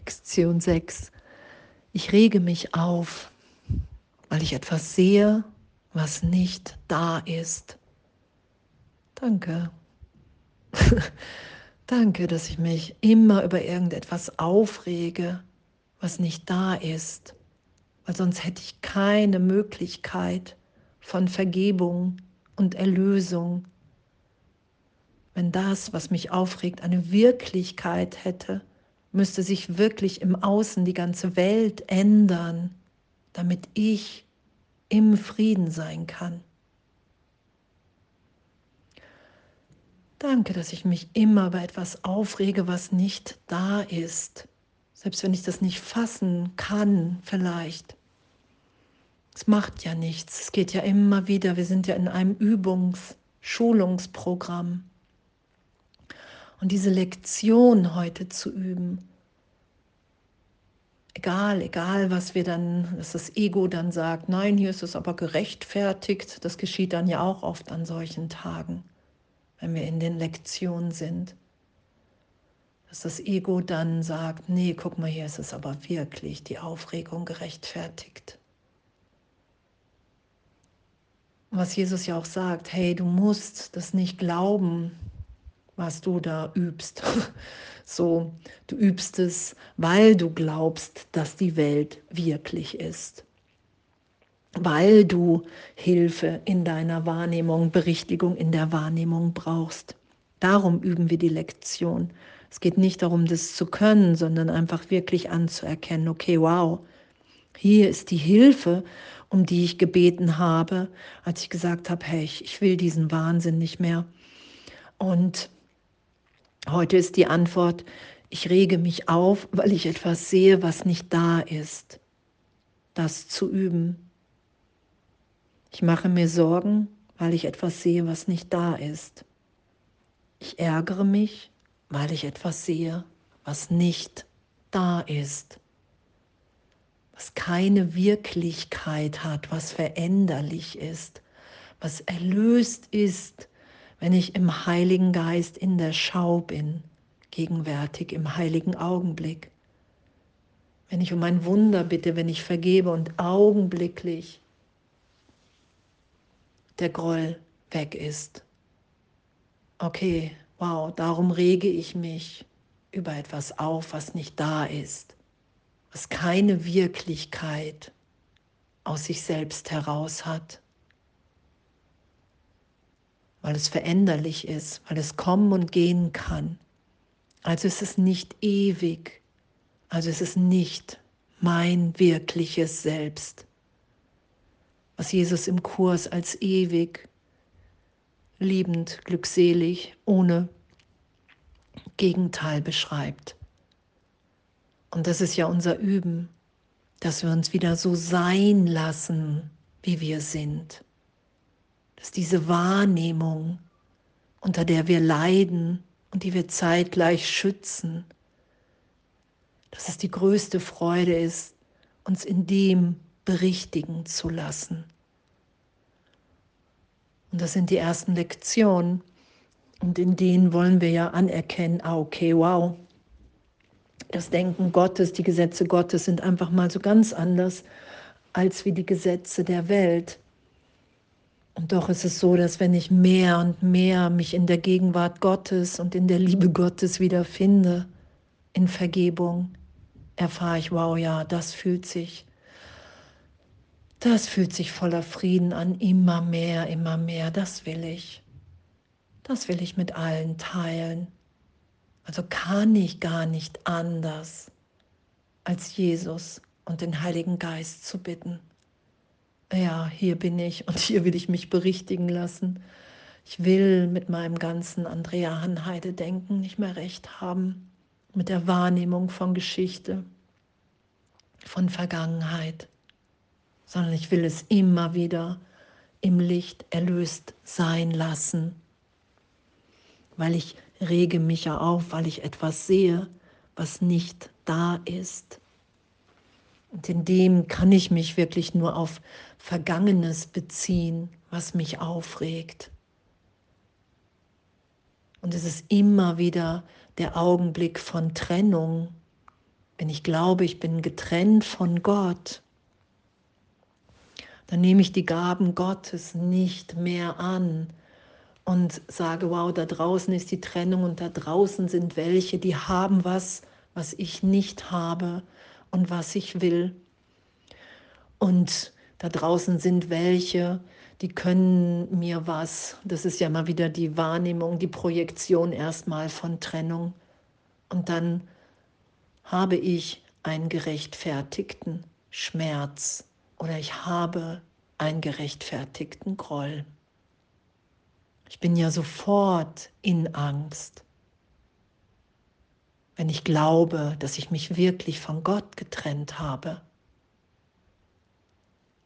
Lektion 6. Ich rege mich auf, weil ich etwas sehe, was nicht da ist. Danke. Danke, dass ich mich immer über irgendetwas aufrege, was nicht da ist, weil sonst hätte ich keine Möglichkeit von Vergebung und Erlösung. Wenn das, was mich aufregt, eine Wirklichkeit hätte, müsste sich wirklich im Außen die ganze Welt ändern, damit ich im Frieden sein kann. Danke, dass ich mich immer über etwas aufrege, was nicht da ist. Selbst wenn ich das nicht fassen kann, vielleicht. Es macht ja nichts. Es geht ja immer wieder. Wir sind ja in einem Übungs-, Schulungsprogramm. Und diese Lektion heute zu üben, egal, egal, was wir dann, dass das Ego dann sagt, nein, hier ist es aber gerechtfertigt, das geschieht dann ja auch oft an solchen Tagen, wenn wir in den Lektionen sind. Dass das Ego dann sagt, nee, guck mal, hier ist es aber wirklich die Aufregung gerechtfertigt. Was Jesus ja auch sagt, hey, du musst das nicht glauben, was du da übst. So, du übst es, weil du glaubst, dass die Welt wirklich ist. Weil du Hilfe in deiner Wahrnehmung, Berichtigung in der Wahrnehmung brauchst. Darum üben wir die Lektion. Es geht nicht darum, das zu können, sondern einfach wirklich anzuerkennen, okay, wow, hier ist die Hilfe, um die ich gebeten habe, als ich gesagt habe, hey, ich will diesen Wahnsinn nicht mehr. Und Heute ist die Antwort, ich rege mich auf, weil ich etwas sehe, was nicht da ist. Das zu üben. Ich mache mir Sorgen, weil ich etwas sehe, was nicht da ist. Ich ärgere mich, weil ich etwas sehe, was nicht da ist. Was keine Wirklichkeit hat, was veränderlich ist, was erlöst ist wenn ich im Heiligen Geist in der Schau bin, gegenwärtig im heiligen Augenblick. Wenn ich um ein Wunder bitte, wenn ich vergebe und augenblicklich der Groll weg ist. Okay, wow, darum rege ich mich über etwas auf, was nicht da ist, was keine Wirklichkeit aus sich selbst heraus hat weil es veränderlich ist, weil es kommen und gehen kann. Also ist es nicht ewig, also ist es nicht mein wirkliches Selbst, was Jesus im Kurs als ewig, liebend, glückselig, ohne Gegenteil beschreibt. Und das ist ja unser Üben, dass wir uns wieder so sein lassen, wie wir sind dass diese Wahrnehmung, unter der wir leiden und die wir zeitgleich schützen, dass es die größte Freude ist, uns in dem berichtigen zu lassen. Und das sind die ersten Lektionen. Und in denen wollen wir ja anerkennen, ah, okay, wow, das Denken Gottes, die Gesetze Gottes sind einfach mal so ganz anders als wie die Gesetze der Welt. Und doch ist es so, dass wenn ich mehr und mehr mich in der Gegenwart Gottes und in der Liebe Gottes wiederfinde, in Vergebung, erfahre ich, wow, ja, das fühlt sich, das fühlt sich voller Frieden an, immer mehr, immer mehr, das will ich. Das will ich mit allen teilen. Also kann ich gar nicht anders, als Jesus und den Heiligen Geist zu bitten ja, hier bin ich und hier will ich mich berichtigen lassen. Ich will mit meinem ganzen Andrea Hanheide denken nicht mehr recht haben mit der Wahrnehmung von Geschichte, von Vergangenheit, sondern ich will es immer wieder im Licht erlöst sein lassen, weil ich rege mich ja auf, weil ich etwas sehe, was nicht da ist. Und in dem kann ich mich wirklich nur auf Vergangenes beziehen, was mich aufregt. Und es ist immer wieder der Augenblick von Trennung, wenn ich glaube, ich bin getrennt von Gott, dann nehme ich die Gaben Gottes nicht mehr an und sage, wow, da draußen ist die Trennung und da draußen sind welche, die haben was, was ich nicht habe und was ich will. Und da draußen sind welche, die können mir was. Das ist ja mal wieder die Wahrnehmung, die Projektion erstmal von Trennung. Und dann habe ich einen gerechtfertigten Schmerz oder ich habe einen gerechtfertigten Groll. Ich bin ja sofort in Angst, wenn ich glaube, dass ich mich wirklich von Gott getrennt habe,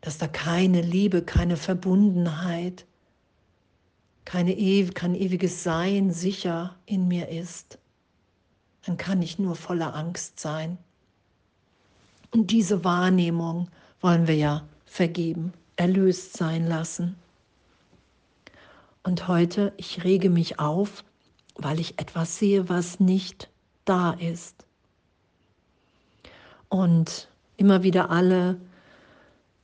dass da keine Liebe, keine Verbundenheit, keine kein ewiges Sein sicher in mir ist, dann kann ich nur voller Angst sein. Und diese Wahrnehmung wollen wir ja vergeben erlöst sein lassen. Und heute, ich rege mich auf, weil ich etwas sehe, was nicht da ist. Und immer wieder alle,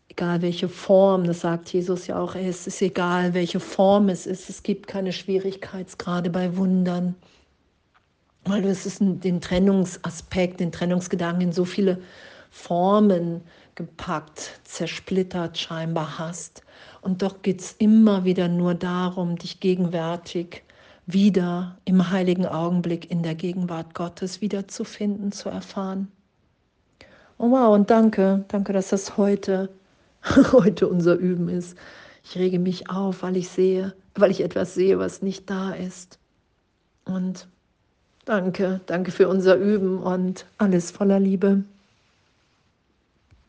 egal welche Form, das sagt Jesus ja auch, es ist egal, welche Form es ist, es gibt keine Schwierigkeitsgrade bei Wundern, weil es ist den Trennungsaspekt, den Trennungsgedanken in so viele Formen gepackt, zersplittert scheinbar hast. Und doch geht es immer wieder nur darum, dich gegenwärtig wieder im heiligen Augenblick in der Gegenwart Gottes wiederzufinden, zu erfahren. Oh wow, und danke, danke, dass das heute, heute unser Üben ist. Ich rege mich auf, weil ich sehe, weil ich etwas sehe, was nicht da ist. Und danke, danke für unser Üben und alles voller Liebe.